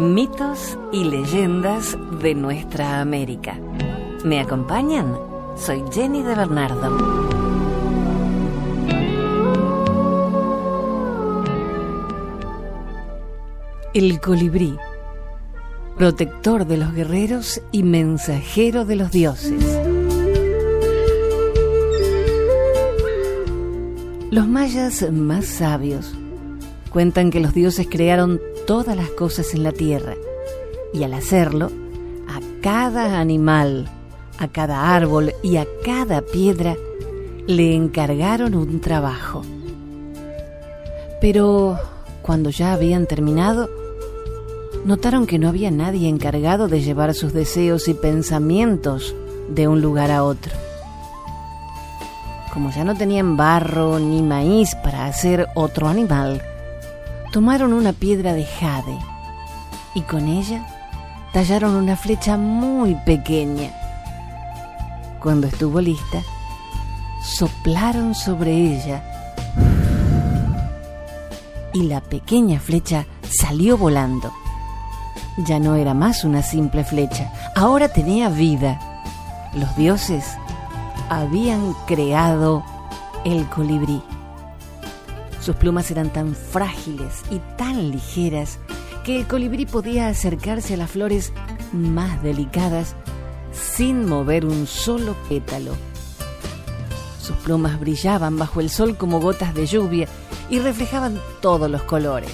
Mitos y leyendas de nuestra América. ¿Me acompañan? Soy Jenny de Bernardo. El colibrí, protector de los guerreros y mensajero de los dioses. Los mayas más sabios cuentan que los dioses crearon todas las cosas en la tierra y al hacerlo, a cada animal, a cada árbol y a cada piedra le encargaron un trabajo. Pero cuando ya habían terminado, notaron que no había nadie encargado de llevar sus deseos y pensamientos de un lugar a otro. Como ya no tenían barro ni maíz para hacer otro animal, tomaron una piedra de jade y con ella tallaron una flecha muy pequeña. Cuando estuvo lista, soplaron sobre ella y la pequeña flecha salió volando. Ya no era más una simple flecha, ahora tenía vida. Los dioses habían creado el colibrí. Sus plumas eran tan frágiles y tan ligeras que el colibrí podía acercarse a las flores más delicadas sin mover un solo pétalo. Sus plumas brillaban bajo el sol como gotas de lluvia y reflejaban todos los colores.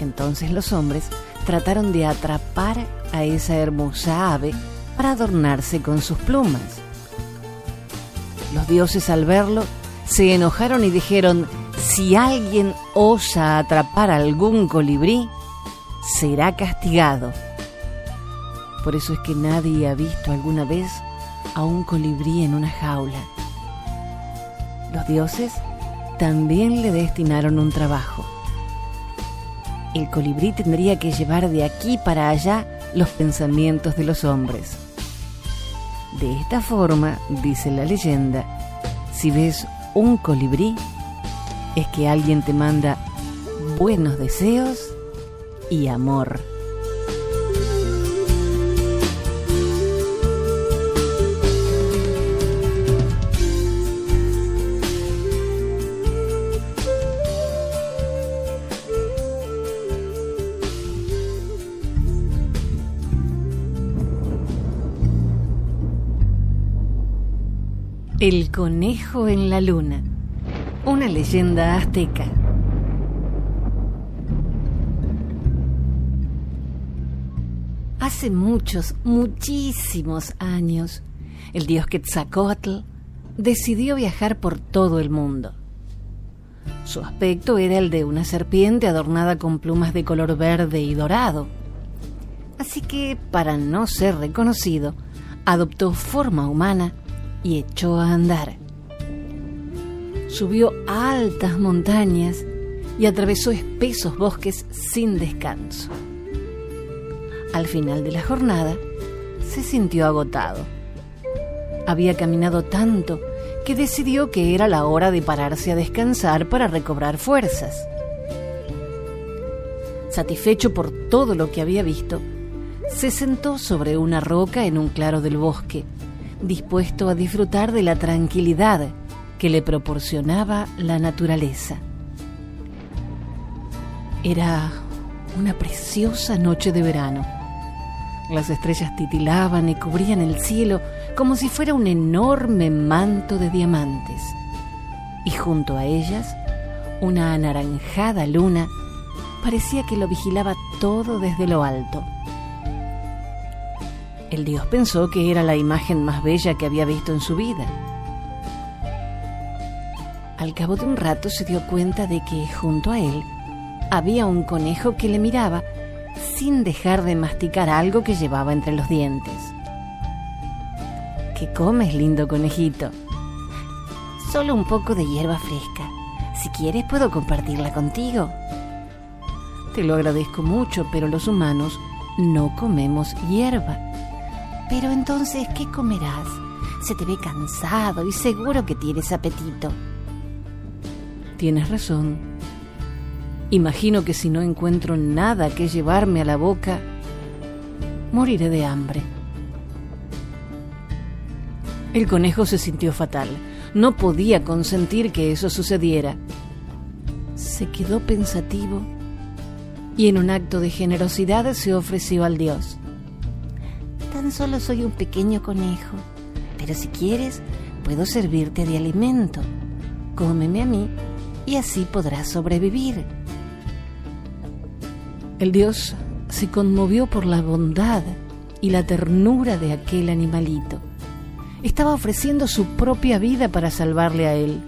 Entonces los hombres trataron de atrapar a esa hermosa ave para adornarse con sus plumas. Los dioses al verlo se enojaron y dijeron, si alguien osa atrapar algún colibrí, será castigado. Por eso es que nadie ha visto alguna vez a un colibrí en una jaula. Los dioses también le destinaron un trabajo. El colibrí tendría que llevar de aquí para allá los pensamientos de los hombres. De esta forma, dice la leyenda, si ves un colibrí es que alguien te manda buenos deseos y amor. El conejo en la luna. Una leyenda azteca. Hace muchos, muchísimos años, el dios Quetzalcoatl decidió viajar por todo el mundo. Su aspecto era el de una serpiente adornada con plumas de color verde y dorado. Así que, para no ser reconocido, adoptó forma humana y echó a andar. Subió altas montañas y atravesó espesos bosques sin descanso. Al final de la jornada, se sintió agotado. Había caminado tanto que decidió que era la hora de pararse a descansar para recobrar fuerzas. Satisfecho por todo lo que había visto, se sentó sobre una roca en un claro del bosque dispuesto a disfrutar de la tranquilidad que le proporcionaba la naturaleza. Era una preciosa noche de verano. Las estrellas titilaban y cubrían el cielo como si fuera un enorme manto de diamantes. Y junto a ellas, una anaranjada luna parecía que lo vigilaba todo desde lo alto. El dios pensó que era la imagen más bella que había visto en su vida. Al cabo de un rato se dio cuenta de que junto a él había un conejo que le miraba sin dejar de masticar algo que llevaba entre los dientes. ¿Qué comes, lindo conejito? Solo un poco de hierba fresca. Si quieres puedo compartirla contigo. Te lo agradezco mucho, pero los humanos no comemos hierba. Pero entonces, ¿qué comerás? Se te ve cansado y seguro que tienes apetito. Tienes razón. Imagino que si no encuentro nada que llevarme a la boca, moriré de hambre. El conejo se sintió fatal. No podía consentir que eso sucediera. Se quedó pensativo y en un acto de generosidad se ofreció al dios. Tan solo soy un pequeño conejo, pero si quieres, puedo servirte de alimento. Cómeme a mí y así podrás sobrevivir. El dios se conmovió por la bondad y la ternura de aquel animalito. Estaba ofreciendo su propia vida para salvarle a él.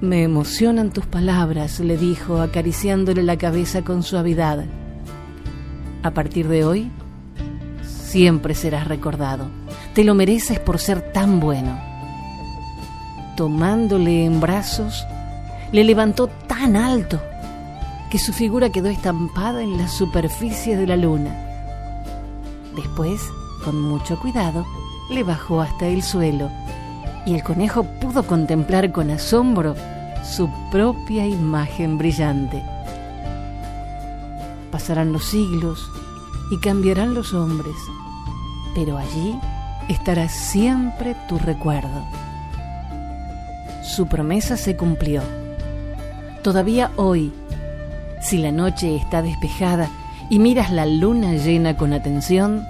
Me emocionan tus palabras, le dijo, acariciándole la cabeza con suavidad. A partir de hoy, siempre serás recordado. Te lo mereces por ser tan bueno. Tomándole en brazos, le levantó tan alto que su figura quedó estampada en la superficie de la luna. Después, con mucho cuidado, le bajó hasta el suelo y el conejo pudo contemplar con asombro su propia imagen brillante. Pasarán los siglos y cambiarán los hombres, pero allí estará siempre tu recuerdo. Su promesa se cumplió. Todavía hoy, si la noche está despejada y miras la luna llena con atención,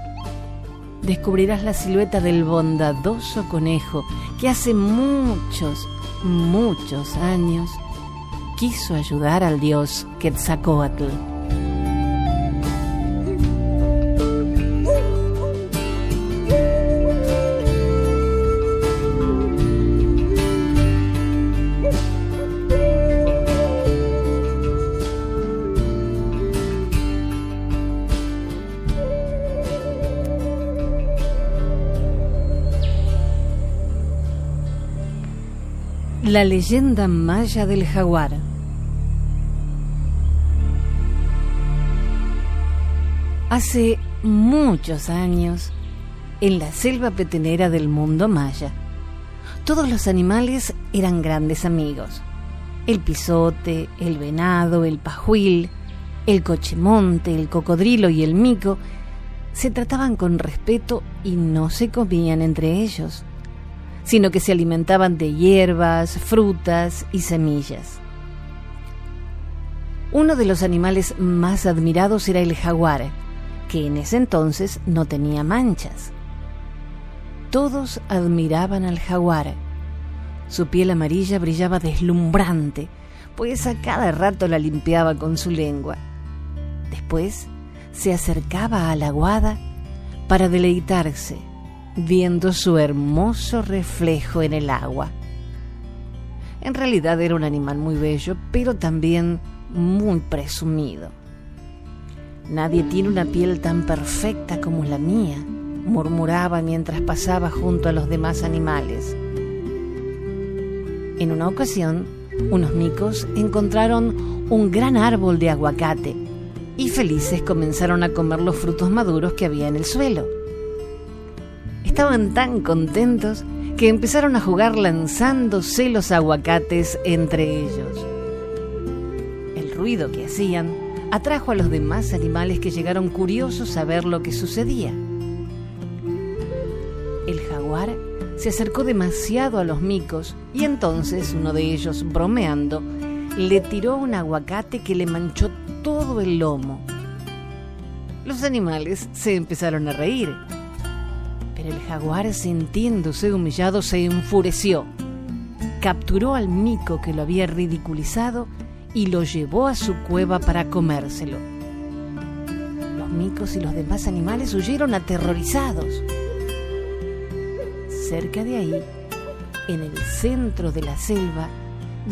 descubrirás la silueta del bondadoso conejo que hace muchos, muchos años quiso ayudar al dios Quetzalcoatl. La leyenda maya del jaguar. Hace muchos años, en la selva petenera del mundo maya, todos los animales eran grandes amigos. El pisote, el venado, el pajuil, el cochemonte, el cocodrilo y el mico se trataban con respeto y no se comían entre ellos sino que se alimentaban de hierbas, frutas y semillas. Uno de los animales más admirados era el jaguar, que en ese entonces no tenía manchas. Todos admiraban al jaguar. Su piel amarilla brillaba deslumbrante, pues a cada rato la limpiaba con su lengua. Después se acercaba a la guada para deleitarse viendo su hermoso reflejo en el agua. En realidad era un animal muy bello, pero también muy presumido. Nadie tiene una piel tan perfecta como la mía, murmuraba mientras pasaba junto a los demás animales. En una ocasión, unos micos encontraron un gran árbol de aguacate y felices comenzaron a comer los frutos maduros que había en el suelo. Estaban tan contentos que empezaron a jugar lanzándose los aguacates entre ellos. El ruido que hacían atrajo a los demás animales que llegaron curiosos a ver lo que sucedía. El jaguar se acercó demasiado a los micos y entonces uno de ellos, bromeando, le tiró un aguacate que le manchó todo el lomo. Los animales se empezaron a reír el jaguar, sintiéndose humillado, se enfureció. Capturó al mico que lo había ridiculizado y lo llevó a su cueva para comérselo. Los micos y los demás animales huyeron aterrorizados. Cerca de ahí, en el centro de la selva,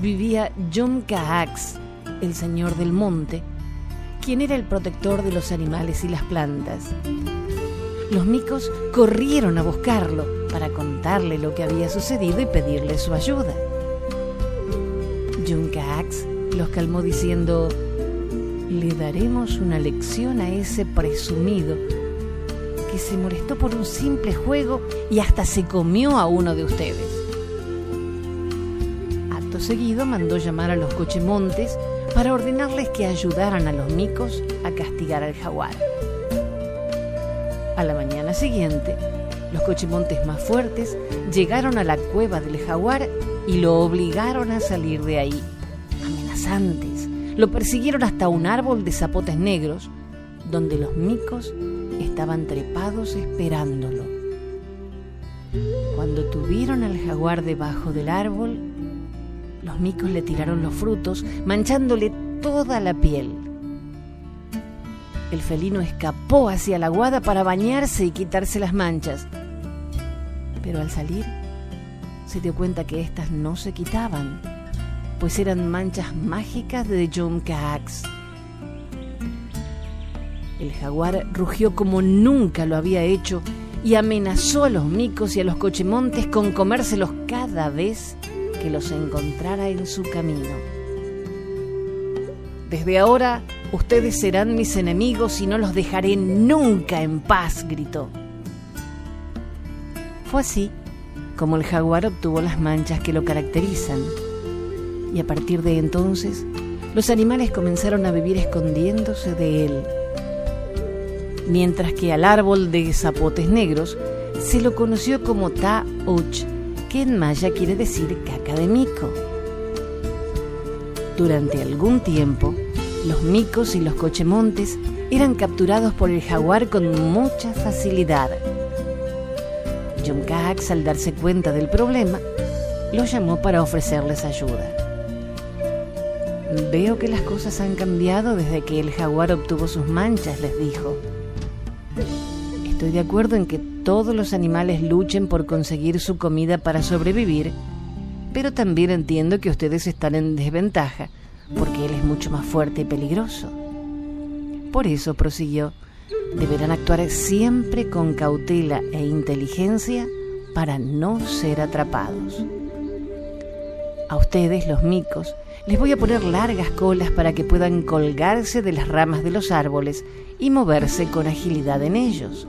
vivía John Kaax, el señor del monte, quien era el protector de los animales y las plantas. Los micos corrieron a buscarlo para contarle lo que había sucedido y pedirle su ayuda. Junkax los calmó diciendo, le daremos una lección a ese presumido que se molestó por un simple juego y hasta se comió a uno de ustedes. Acto seguido mandó llamar a los cochemontes para ordenarles que ayudaran a los micos a castigar al jaguar. A la mañana siguiente, los cochemontes más fuertes llegaron a la cueva del jaguar y lo obligaron a salir de ahí. Amenazantes, lo persiguieron hasta un árbol de zapotes negros, donde los micos estaban trepados esperándolo. Cuando tuvieron al jaguar debajo del árbol, los micos le tiraron los frutos, manchándole toda la piel. El felino escapó hacia la guada para bañarse y quitarse las manchas. Pero al salir, se dio cuenta que éstas no se quitaban, pues eran manchas mágicas de Jumkax. El jaguar rugió como nunca lo había hecho y amenazó a los micos y a los cochemontes con comérselos cada vez que los encontrara en su camino. Desde ahora ustedes serán mis enemigos y no los dejaré nunca en paz, gritó. Fue así como el jaguar obtuvo las manchas que lo caracterizan. Y a partir de entonces, los animales comenzaron a vivir escondiéndose de él. Mientras que al árbol de zapotes negros se lo conoció como Ta-Uch, que en maya quiere decir caca de mico. Durante algún tiempo, los micos y los cochemontes eran capturados por el jaguar con mucha facilidad. John Cax, al darse cuenta del problema, los llamó para ofrecerles ayuda. Veo que las cosas han cambiado desde que el jaguar obtuvo sus manchas, les dijo. Estoy de acuerdo en que todos los animales luchen por conseguir su comida para sobrevivir, pero también entiendo que ustedes están en desventaja porque él es mucho más fuerte y peligroso. Por eso, prosiguió, deberán actuar siempre con cautela e inteligencia para no ser atrapados. A ustedes, los micos, les voy a poner largas colas para que puedan colgarse de las ramas de los árboles y moverse con agilidad en ellos.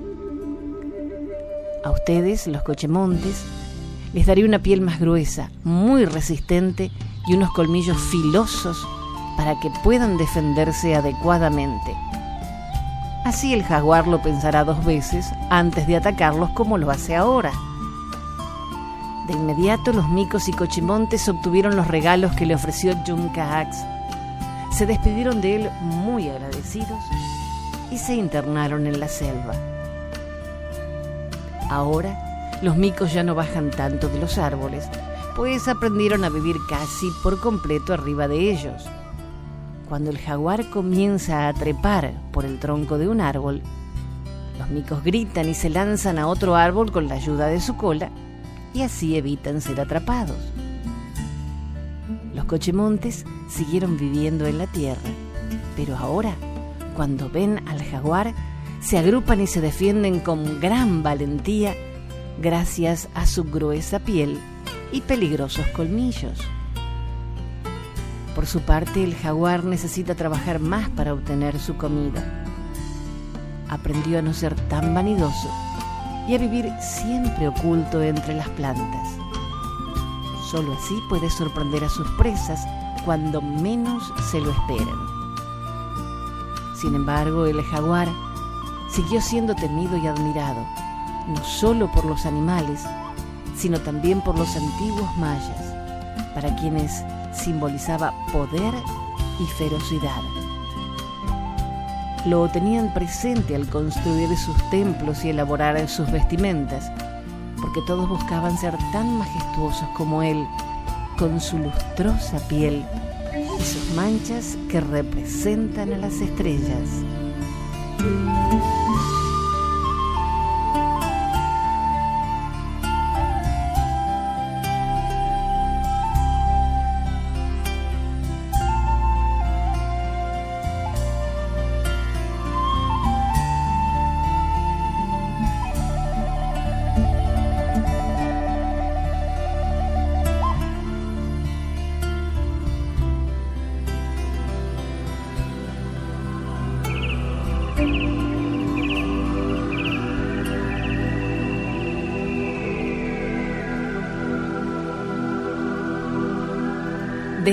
A ustedes, los cochemontes, les daré una piel más gruesa, muy resistente y unos colmillos filosos para que puedan defenderse adecuadamente. Así el jaguar lo pensará dos veces antes de atacarlos como lo hace ahora. De inmediato los micos y cochimontes obtuvieron los regalos que le ofreció Axe. Se despidieron de él muy agradecidos y se internaron en la selva. Ahora los micos ya no bajan tanto de los árboles, pues aprendieron a vivir casi por completo arriba de ellos. Cuando el jaguar comienza a trepar por el tronco de un árbol, los micos gritan y se lanzan a otro árbol con la ayuda de su cola y así evitan ser atrapados. Los cochemontes siguieron viviendo en la tierra, pero ahora, cuando ven al jaguar, se agrupan y se defienden con gran valentía gracias a su gruesa piel y peligrosos colmillos. Por su parte, el jaguar necesita trabajar más para obtener su comida. Aprendió a no ser tan vanidoso y a vivir siempre oculto entre las plantas. Solo así puede sorprender a sus presas cuando menos se lo esperan. Sin embargo, el jaguar siguió siendo temido y admirado, no solo por los animales, sino también por los antiguos mayas, para quienes simbolizaba poder y ferocidad lo tenían presente al construir sus templos y elaborar sus vestimentas, porque todos buscaban ser tan majestuosos como él, con su lustrosa piel y sus manchas que representan a las estrellas.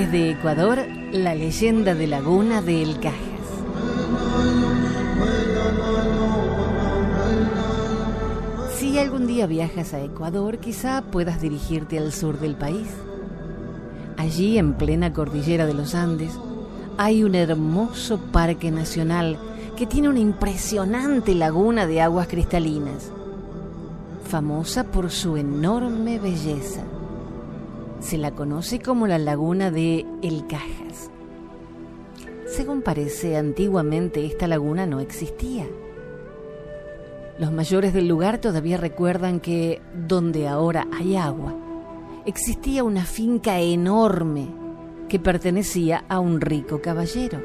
Desde Ecuador, la leyenda de Laguna de El Cajas. Si algún día viajas a Ecuador, quizá puedas dirigirte al sur del país. Allí, en plena cordillera de los Andes, hay un hermoso parque nacional que tiene una impresionante laguna de aguas cristalinas, famosa por su enorme belleza. Se la conoce como la laguna de El Cajas. Según parece, antiguamente esta laguna no existía. Los mayores del lugar todavía recuerdan que donde ahora hay agua, existía una finca enorme que pertenecía a un rico caballero.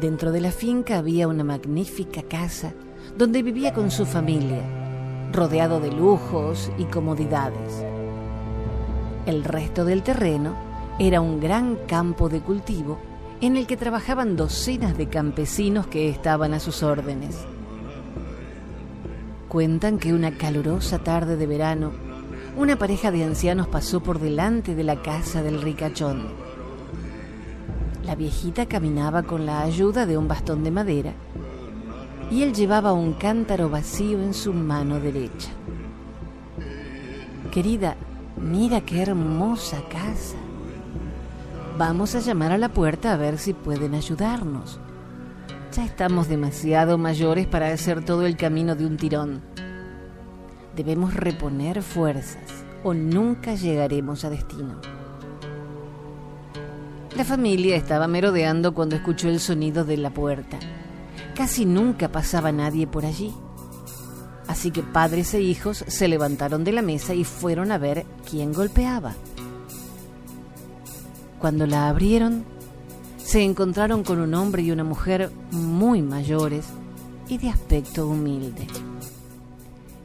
Dentro de la finca había una magnífica casa donde vivía con su familia, rodeado de lujos y comodidades. El resto del terreno era un gran campo de cultivo en el que trabajaban docenas de campesinos que estaban a sus órdenes. Cuentan que una calurosa tarde de verano, una pareja de ancianos pasó por delante de la casa del ricachón. La viejita caminaba con la ayuda de un bastón de madera y él llevaba un cántaro vacío en su mano derecha. Querida, mira qué hermosa casa. Vamos a llamar a la puerta a ver si pueden ayudarnos. Ya estamos demasiado mayores para hacer todo el camino de un tirón. Debemos reponer fuerzas o nunca llegaremos a destino. La familia estaba merodeando cuando escuchó el sonido de la puerta. Casi nunca pasaba nadie por allí. Así que padres e hijos se levantaron de la mesa y fueron a ver quién golpeaba. Cuando la abrieron, se encontraron con un hombre y una mujer muy mayores y de aspecto humilde.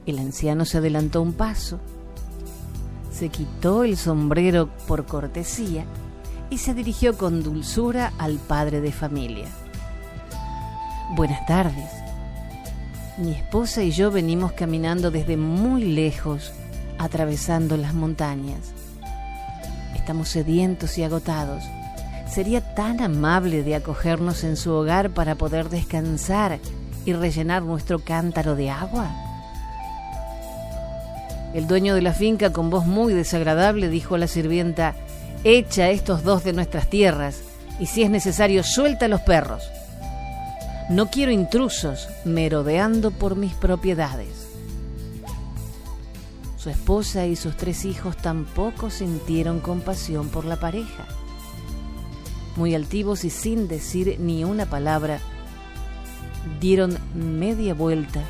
El anciano se adelantó un paso, se quitó el sombrero por cortesía y se dirigió con dulzura al padre de familia. Buenas tardes. Mi esposa y yo venimos caminando desde muy lejos, atravesando las montañas. Estamos sedientos y agotados sería tan amable de acogernos en su hogar para poder descansar y rellenar nuestro cántaro de agua? El dueño de la finca, con voz muy desagradable, dijo a la sirvienta, Echa estos dos de nuestras tierras y si es necesario, suelta a los perros. No quiero intrusos merodeando por mis propiedades. Su esposa y sus tres hijos tampoco sintieron compasión por la pareja muy altivos y sin decir ni una palabra, dieron media vuelta,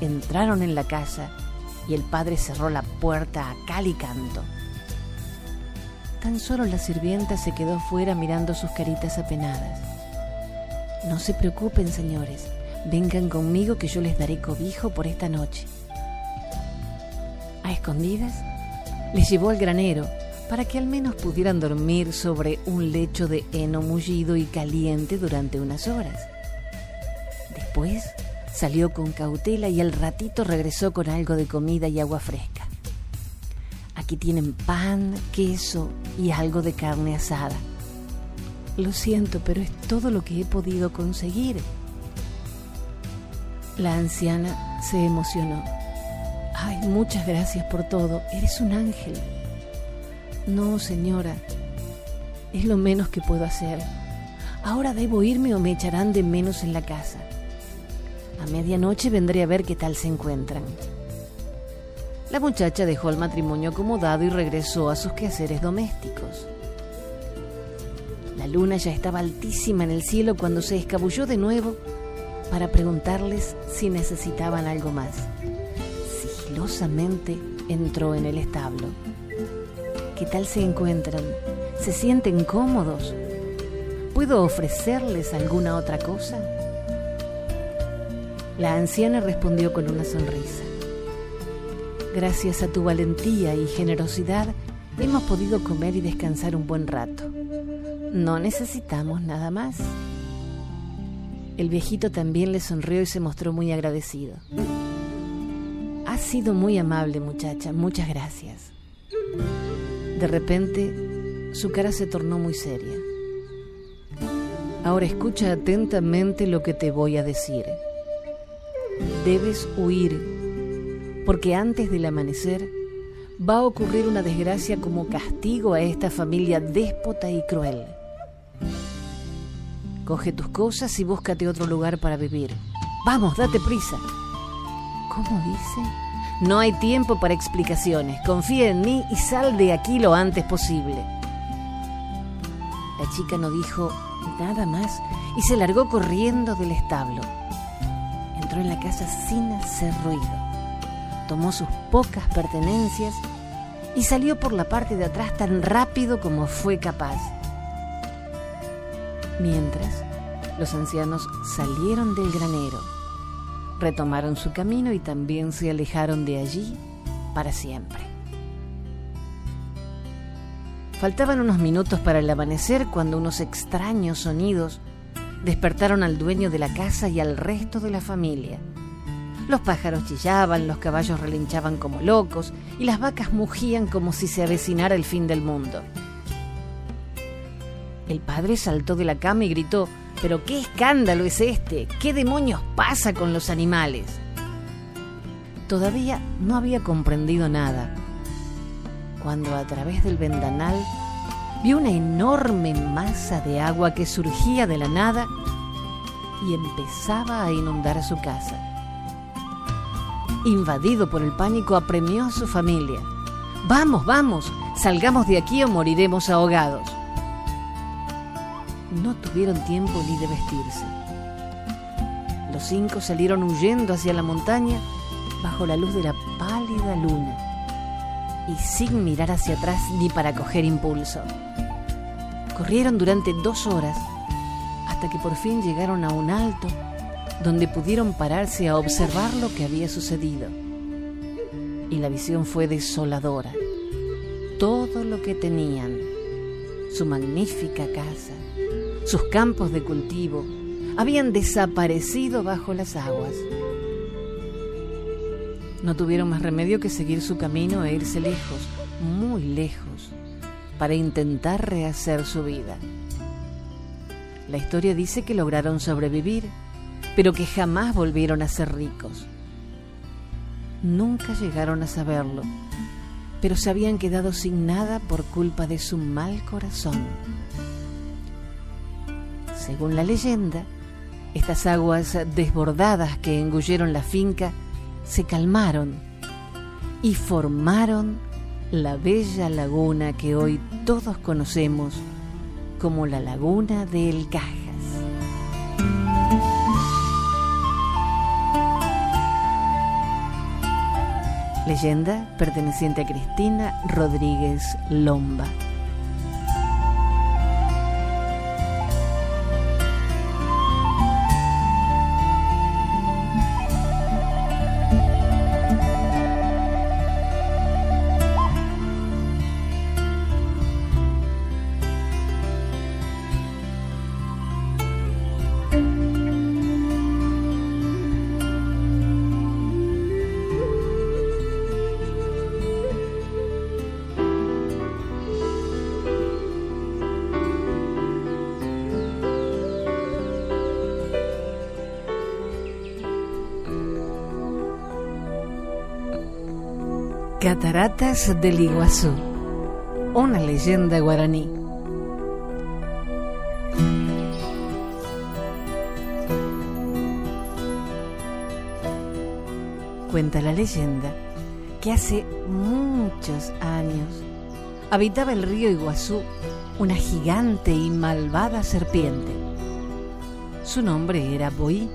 entraron en la casa y el padre cerró la puerta a cal y canto. Tan solo la sirvienta se quedó fuera mirando sus caritas apenadas. No se preocupen, señores, vengan conmigo que yo les daré cobijo por esta noche. A escondidas, les llevó al granero para que al menos pudieran dormir sobre un lecho de heno mullido y caliente durante unas horas. Después salió con cautela y al ratito regresó con algo de comida y agua fresca. Aquí tienen pan, queso y algo de carne asada. Lo siento, pero es todo lo que he podido conseguir. La anciana se emocionó. Ay, muchas gracias por todo. Eres un ángel. No, señora, es lo menos que puedo hacer. Ahora debo irme o me echarán de menos en la casa. A medianoche vendré a ver qué tal se encuentran. La muchacha dejó el matrimonio acomodado y regresó a sus quehaceres domésticos. La luna ya estaba altísima en el cielo cuando se escabulló de nuevo para preguntarles si necesitaban algo más. Sigilosamente entró en el establo. ¿Qué tal se encuentran? ¿Se sienten cómodos? ¿Puedo ofrecerles alguna otra cosa? La anciana respondió con una sonrisa. Gracias a tu valentía y generosidad hemos podido comer y descansar un buen rato. No necesitamos nada más. El viejito también le sonrió y se mostró muy agradecido. Has sido muy amable muchacha, muchas gracias. De repente su cara se tornó muy seria. Ahora escucha atentamente lo que te voy a decir. Debes huir, porque antes del amanecer va a ocurrir una desgracia como castigo a esta familia déspota y cruel. Coge tus cosas y búscate otro lugar para vivir. Vamos, date prisa. ¿Cómo dice? No hay tiempo para explicaciones. Confía en mí y sal de aquí lo antes posible. La chica no dijo nada más y se largó corriendo del establo. Entró en la casa sin hacer ruido. Tomó sus pocas pertenencias y salió por la parte de atrás tan rápido como fue capaz. Mientras, los ancianos salieron del granero, retomaron su camino y también se alejaron de allí para siempre. Faltaban unos minutos para el amanecer cuando unos extraños sonidos despertaron al dueño de la casa y al resto de la familia. Los pájaros chillaban, los caballos relinchaban como locos y las vacas mugían como si se avecinara el fin del mundo. El padre saltó de la cama y gritó, ¿pero qué escándalo es este? ¿Qué demonios pasa con los animales? Todavía no había comprendido nada cuando a través del vendanal vio una enorme masa de agua que surgía de la nada y empezaba a inundar su casa. Invadido por el pánico, apremió a su familia. Vamos, vamos, salgamos de aquí o moriremos ahogados. No tuvieron tiempo ni de vestirse. Los cinco salieron huyendo hacia la montaña bajo la luz de la pálida luna y sin mirar hacia atrás ni para coger impulso. Corrieron durante dos horas hasta que por fin llegaron a un alto donde pudieron pararse a observar lo que había sucedido. Y la visión fue desoladora. Todo lo que tenían, su magnífica casa, sus campos de cultivo, habían desaparecido bajo las aguas. No tuvieron más remedio que seguir su camino e irse lejos, muy lejos, para intentar rehacer su vida. La historia dice que lograron sobrevivir, pero que jamás volvieron a ser ricos. Nunca llegaron a saberlo, pero se habían quedado sin nada por culpa de su mal corazón. Según la leyenda, estas aguas desbordadas que engulleron la finca se calmaron y formaron la bella laguna que hoy todos conocemos como la laguna del Cajas. Leyenda perteneciente a Cristina Rodríguez Lomba. Cataratas del Iguazú, una leyenda guaraní. Cuenta la leyenda que hace muchos años habitaba el río Iguazú una gigante y malvada serpiente. Su nombre era Boí.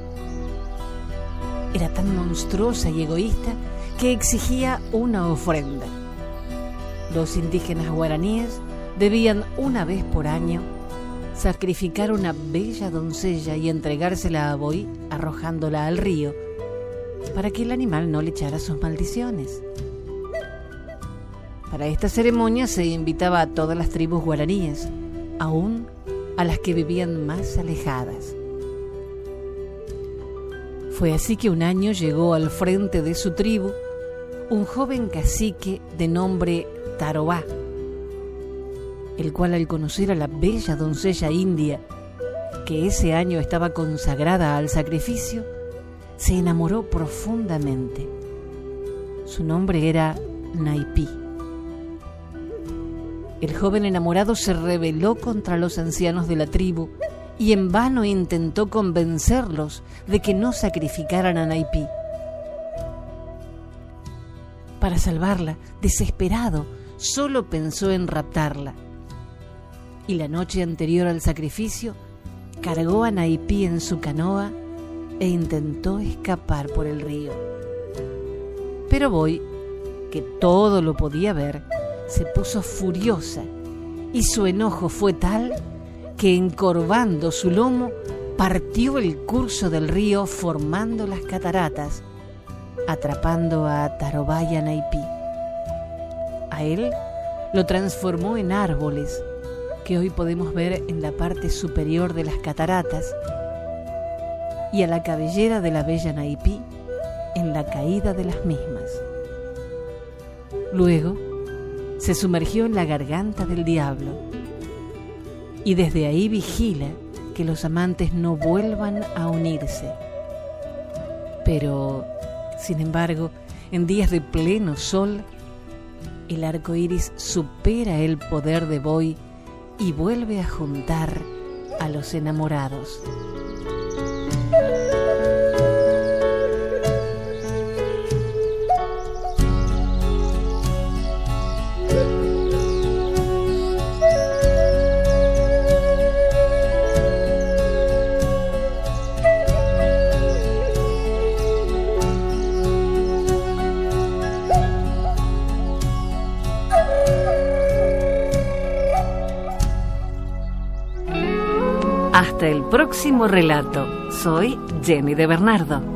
Era tan monstruosa y egoísta que exigía una ofrenda. Los indígenas guaraníes debían una vez por año sacrificar una bella doncella y entregársela a Boí arrojándola al río para que el animal no le echara sus maldiciones. Para esta ceremonia se invitaba a todas las tribus guaraníes, aún a las que vivían más alejadas. Fue así que un año llegó al frente de su tribu un joven cacique de nombre Tarobá. el cual al conocer a la bella doncella india, que ese año estaba consagrada al sacrificio, se enamoró profundamente. Su nombre era Naipi. El joven enamorado se rebeló contra los ancianos de la tribu y en vano intentó convencerlos de que no sacrificaran a Naipi. Para salvarla, desesperado, solo pensó en raptarla. Y la noche anterior al sacrificio, cargó a Naipi en su canoa e intentó escapar por el río. Pero Boy, que todo lo podía ver, se puso furiosa y su enojo fue tal que encorvando su lomo partió el curso del río formando las cataratas, atrapando a Tarobaya Naipí. A él lo transformó en árboles que hoy podemos ver en la parte superior de las cataratas y a la cabellera de la bella Naipí en la caída de las mismas. Luego se sumergió en la garganta del diablo y desde ahí vigila que los amantes no vuelvan a unirse. Pero, sin embargo, en días de pleno sol, el arco iris supera el poder de Boy y vuelve a juntar a los enamorados. Próximo relato. Soy Jenny de Bernardo.